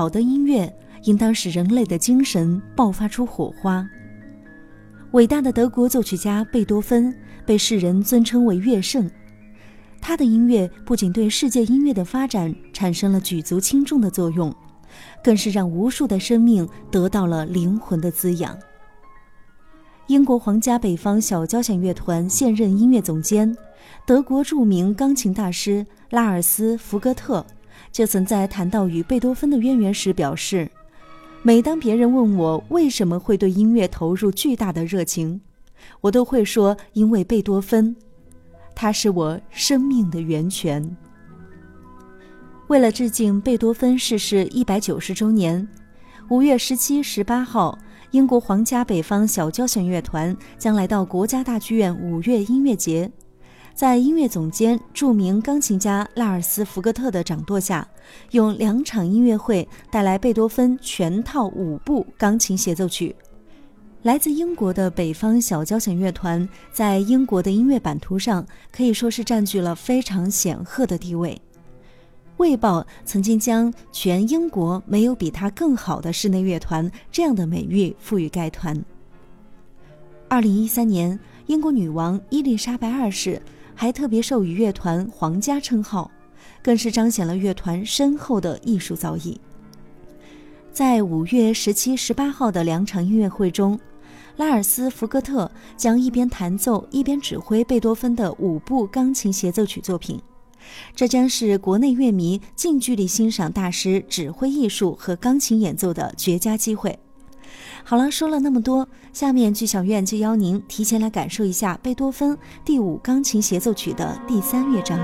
好的音乐应当使人类的精神爆发出火花。伟大的德国作曲家贝多芬被世人尊称为乐圣，他的音乐不仅对世界音乐的发展产生了举足轻重的作用，更是让无数的生命得到了灵魂的滋养。英国皇家北方小交响乐团现任音乐总监、德国著名钢琴大师拉尔斯·福格特。就曾在谈到与贝多芬的渊源时表示：“每当别人问我为什么会对音乐投入巨大的热情，我都会说，因为贝多芬，他是我生命的源泉。”为了致敬贝多芬逝世一百九十周年，五月十七、十八号，英国皇家北方小交响乐团将来到国家大剧院五月音乐节。在音乐总监、著名钢琴家拉尔斯·福格特的掌舵下，用两场音乐会带来贝多芬全套五部钢琴协奏曲。来自英国的北方小交响乐团在英国的音乐版图上可以说是占据了非常显赫的地位。《卫报》曾经将“全英国没有比他更好的室内乐团”这样的美誉赋予该团。二零一三年，英国女王伊丽莎白二世。还特别授予乐团“皇家”称号，更是彰显了乐团深厚的艺术造诣。在五月十七、十八号的两场音乐会中，拉尔斯·福格特将一边弹奏一边指挥贝多芬的五部钢琴协奏曲作品，这将是国内乐迷近距离欣赏大师指挥艺术和钢琴演奏的绝佳机会。好了，说了那么多，下面剧小院就邀您提前来感受一下贝多芬第五钢琴协奏曲的第三乐章。